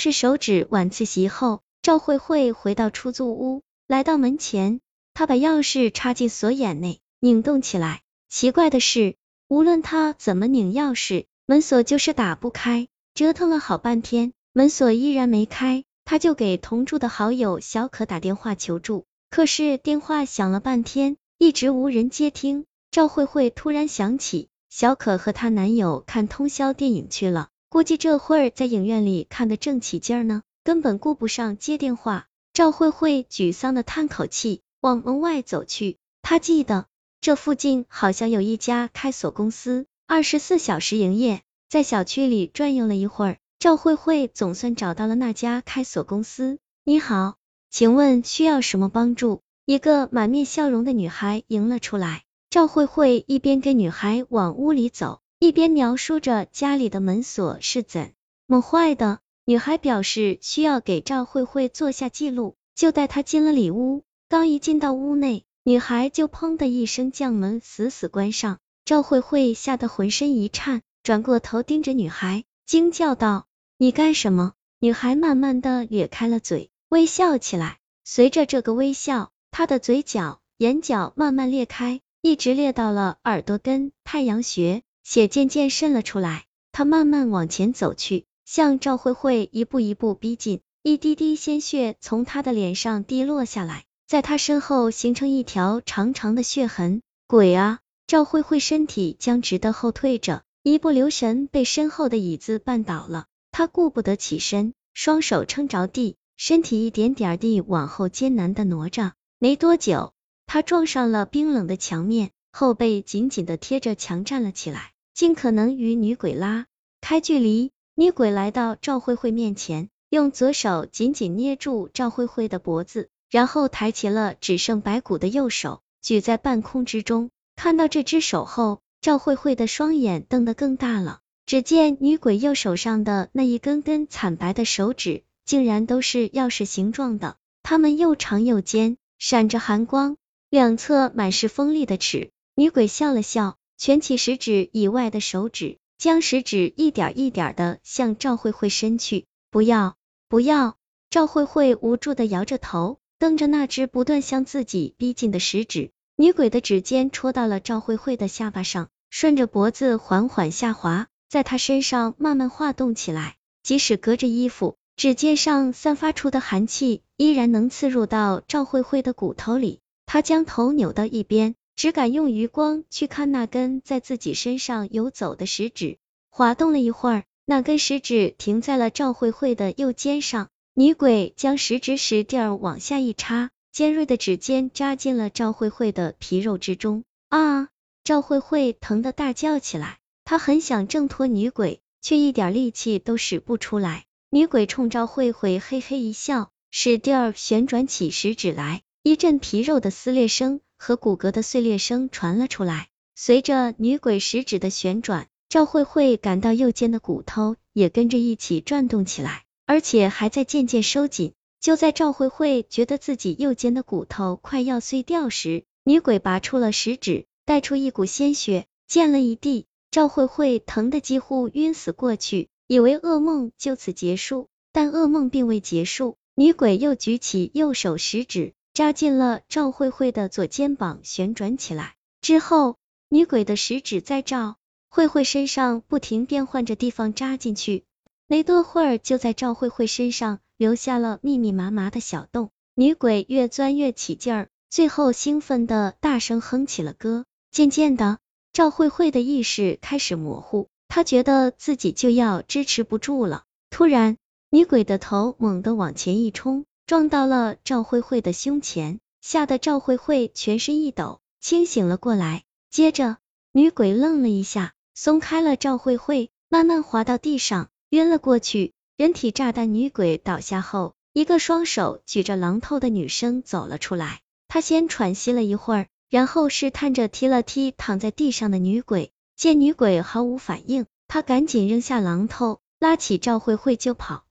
是手指晚自习后，赵慧慧回到出租屋，来到门前，她把钥匙插进锁眼内，拧动起来。奇怪的是，无论她怎么拧钥匙，门锁就是打不开。折腾了好半天，门锁依然没开，她就给同住的好友小可打电话求助，可是电话响了半天，一直无人接听。赵慧慧突然想起，小可和她男友看通宵电影去了，估计这会儿在影院里看得正起劲呢，根本顾不上接电话。赵慧慧沮丧的叹口气，往门外走去。她记得这附近好像有一家开锁公司，二十四小时营业。在小区里转悠了一会儿，赵慧慧总算找到了那家开锁公司。你好，请问需要什么帮助？一个满面笑容的女孩迎了出来。赵慧慧一边跟女孩往屋里走，一边描述着家里的门锁是怎么坏的。女孩表示需要给赵慧慧做下记录，就带她进了里屋。刚一进到屋内，女孩就砰的一声将门死死关上。赵慧慧吓得浑身一颤，转过头盯着女孩，惊叫道：“你干什么？”女孩慢慢的咧开了嘴，微笑起来。随着这个微笑，她的嘴角、眼角慢慢裂开。一直裂到了耳朵根，太阳穴，血渐渐渗了出来。他慢慢往前走去，向赵慧慧一步一步逼近，一滴滴鲜血从他的脸上滴落下来，在他身后形成一条长长的血痕。鬼啊！赵慧慧身体僵直的后退着，一不留神被身后的椅子绊倒了。他顾不得起身，双手撑着地，身体一点点地往后艰难的挪着。没多久。他撞上了冰冷的墙面，后背紧紧的贴着墙站了起来，尽可能与女鬼拉开距离。女鬼来到赵慧慧面前，用左手紧紧捏住赵慧慧的脖子，然后抬起了只剩白骨的右手，举在半空之中。看到这只手后，赵慧慧的双眼瞪得更大了。只见女鬼右手上的那一根根惨白的手指，竟然都是钥匙形状的，它们又长又尖，闪着寒光。两侧满是锋利的齿，女鬼笑了笑，蜷起食指以外的手指，将食指一点一点的向赵慧慧伸去。不要，不要！赵慧慧无助的摇着头，瞪着那只不断向自己逼近的食指。女鬼的指尖戳到了赵慧慧的下巴上，顺着脖子缓缓下滑，在她身上慢慢滑动起来。即使隔着衣服，指尖上散发出的寒气依然能刺入到赵慧慧的骨头里。她将头扭到一边，只敢用余光去看那根在自己身上游走的食指。滑动了一会儿，那根食指停在了赵慧慧的右肩上。女鬼将食指使劲往下一插，尖锐的指尖扎进了赵慧慧的皮肉之中。啊！赵慧慧疼得大叫起来，她很想挣脱女鬼，却一点力气都使不出来。女鬼冲赵慧慧嘿嘿一笑，使劲旋转起食指来。一阵皮肉的撕裂声和骨骼的碎裂声传了出来，随着女鬼食指的旋转，赵慧慧感到右肩的骨头也跟着一起转动起来，而且还在渐渐收紧。就在赵慧慧觉得自己右肩的骨头快要碎掉时，女鬼拔出了食指，带出一股鲜血，溅了一地。赵慧慧疼得几乎晕死过去，以为噩梦就此结束，但噩梦并未结束。女鬼又举起右手食指。扎进了赵慧慧的左肩膀，旋转起来之后，女鬼的食指在赵慧慧身上不停变换着地方扎进去，没多会儿就在赵慧慧身上留下了密密麻麻的小洞。女鬼越钻越起劲儿，最后兴奋的大声哼起了歌。渐渐的，赵慧慧的意识开始模糊，她觉得自己就要支持不住了。突然，女鬼的头猛地往前一冲。撞到了赵慧慧的胸前，吓得赵慧慧全身一抖，清醒了过来。接着，女鬼愣了一下，松开了赵慧慧，慢慢滑到地上，晕了过去。人体炸弹女鬼倒下后，一个双手举着榔头的女生走了出来。她先喘息了一会儿，然后试探着踢了踢躺在地上的女鬼。见女鬼毫无反应，她赶紧扔下榔头，拉起赵慧慧就跑。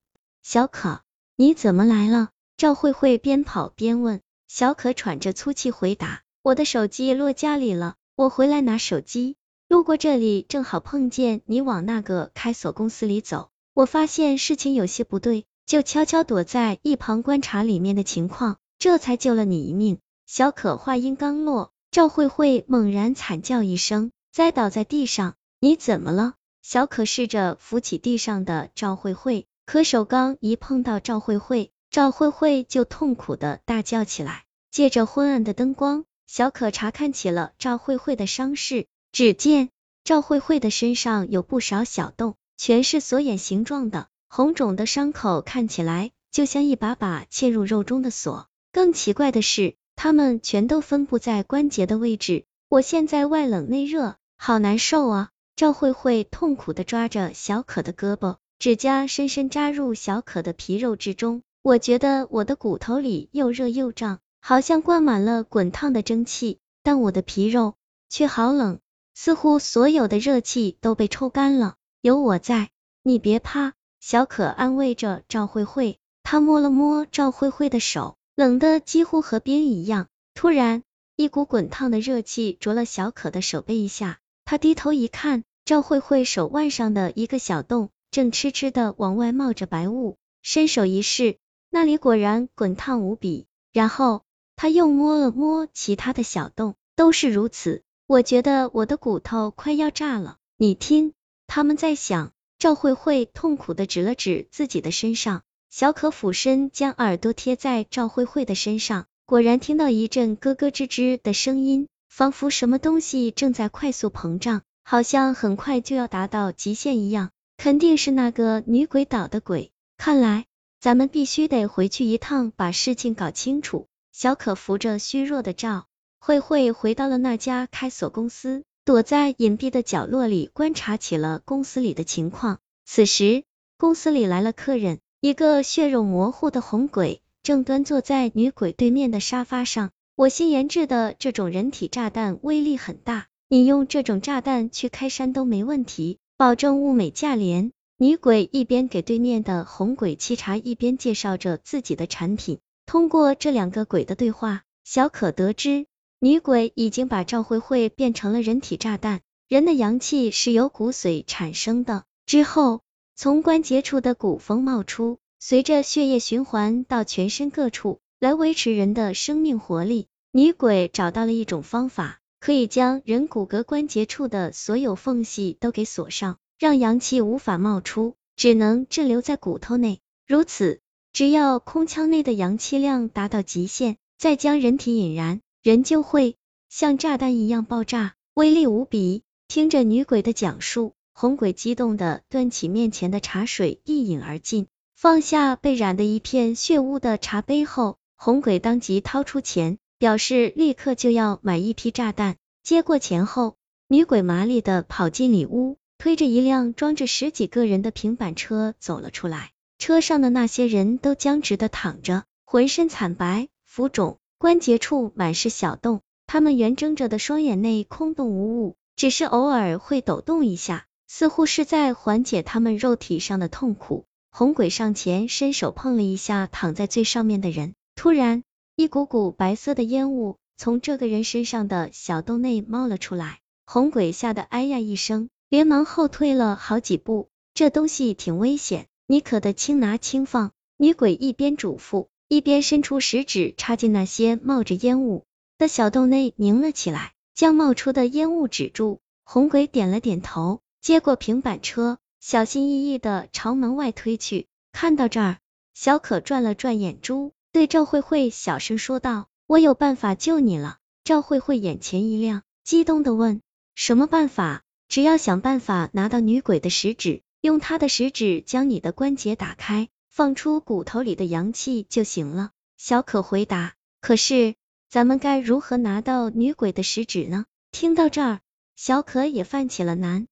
小可，你怎么来了？赵慧慧边跑边问，小可喘着粗气回答：“我的手机落家里了，我回来拿手机，路过这里正好碰见你往那个开锁公司里走，我发现事情有些不对，就悄悄躲在一旁观察里面的情况，这才救了你一命。小可话音刚落，赵慧慧猛然惨叫一声，栽倒在地上。你怎么了？小可试着扶起地上的赵慧慧，可手刚一碰到赵慧慧，赵慧慧就痛苦的大叫起来。借着昏暗的灯光，小可查看起了赵慧慧的伤势。只见赵慧慧的身上有不少小洞，全是锁眼形状的，红肿的伤口看起来就像一把把嵌入肉中的锁。更奇怪的是，它们全都分布在关节的位置。我现在外冷内热，好难受啊！赵慧慧痛苦的抓着小可的胳膊，指甲深深扎入小可的皮肉之中。我觉得我的骨头里又热又胀，好像灌满了滚烫的蒸汽，但我的皮肉却好冷。似乎所有的热气都被抽干了，有我在，你别怕。小可安慰着赵慧慧，她摸了摸赵慧慧的手，冷的几乎和冰一样。突然，一股滚烫的热气灼了小可的手背一下，她低头一看，赵慧慧手腕上的一个小洞正痴痴的往外冒着白雾，伸手一试，那里果然滚烫无比。然后他又摸了摸其他的小洞，都是如此。我觉得我的骨头快要炸了，你听，他们在响。赵慧慧痛苦的指了指自己的身上，小可俯身将耳朵贴在赵慧慧的身上，果然听到一阵咯咯吱吱的声音，仿佛什么东西正在快速膨胀，好像很快就要达到极限一样。肯定是那个女鬼捣的鬼，看来咱们必须得回去一趟，把事情搞清楚。小可扶着虚弱的赵。慧慧回到了那家开锁公司，躲在隐蔽的角落里观察起了公司里的情况。此时，公司里来了客人，一个血肉模糊的红鬼正端坐在女鬼对面的沙发上。我新研制的这种人体炸弹威力很大，你用这种炸弹去开山都没问题，保证物美价廉。女鬼一边给对面的红鬼沏茶，一边介绍着自己的产品。通过这两个鬼的对话，小可得知。女鬼已经把赵慧慧变成了人体炸弹。人的阳气是由骨髓产生的，之后从关节处的骨缝冒出，随着血液循环到全身各处，来维持人的生命活力。女鬼找到了一种方法，可以将人骨骼关节处的所有缝隙都给锁上，让阳气无法冒出，只能滞留在骨头内。如此，只要空腔内的阳气量达到极限，再将人体引燃。人就会像炸弹一样爆炸，威力无比。听着女鬼的讲述，红鬼激动的端起面前的茶水一饮而尽，放下被染的一片血污的茶杯后，红鬼当即掏出钱，表示立刻就要买一批炸弹。接过钱后，女鬼麻利的跑进里屋，推着一辆装着十几个人的平板车走了出来。车上的那些人都僵直的躺着，浑身惨白，浮肿。关节处满是小洞，他们圆睁着的双眼内空洞无物，只是偶尔会抖动一下，似乎是在缓解他们肉体上的痛苦。红鬼上前伸手碰了一下躺在最上面的人，突然一股股白色的烟雾从这个人身上的小洞内冒了出来，红鬼吓得哎呀一声，连忙后退了好几步。这东西挺危险，你可得轻拿轻放。女鬼一边嘱咐。一边伸出食指插进那些冒着烟雾的小洞内，拧了起来，将冒出的烟雾止住。红鬼点了点头，接过平板车，小心翼翼的朝门外推去。看到这儿，小可转了转眼珠，对赵慧慧小声说道：“我有办法救你了。”赵慧慧眼前一亮，激动的问：“什么办法？”只要想办法拿到女鬼的食指，用她的食指将你的关节打开。放出骨头里的阳气就行了。小可回答。可是，咱们该如何拿到女鬼的食指呢？听到这儿，小可也犯起了难。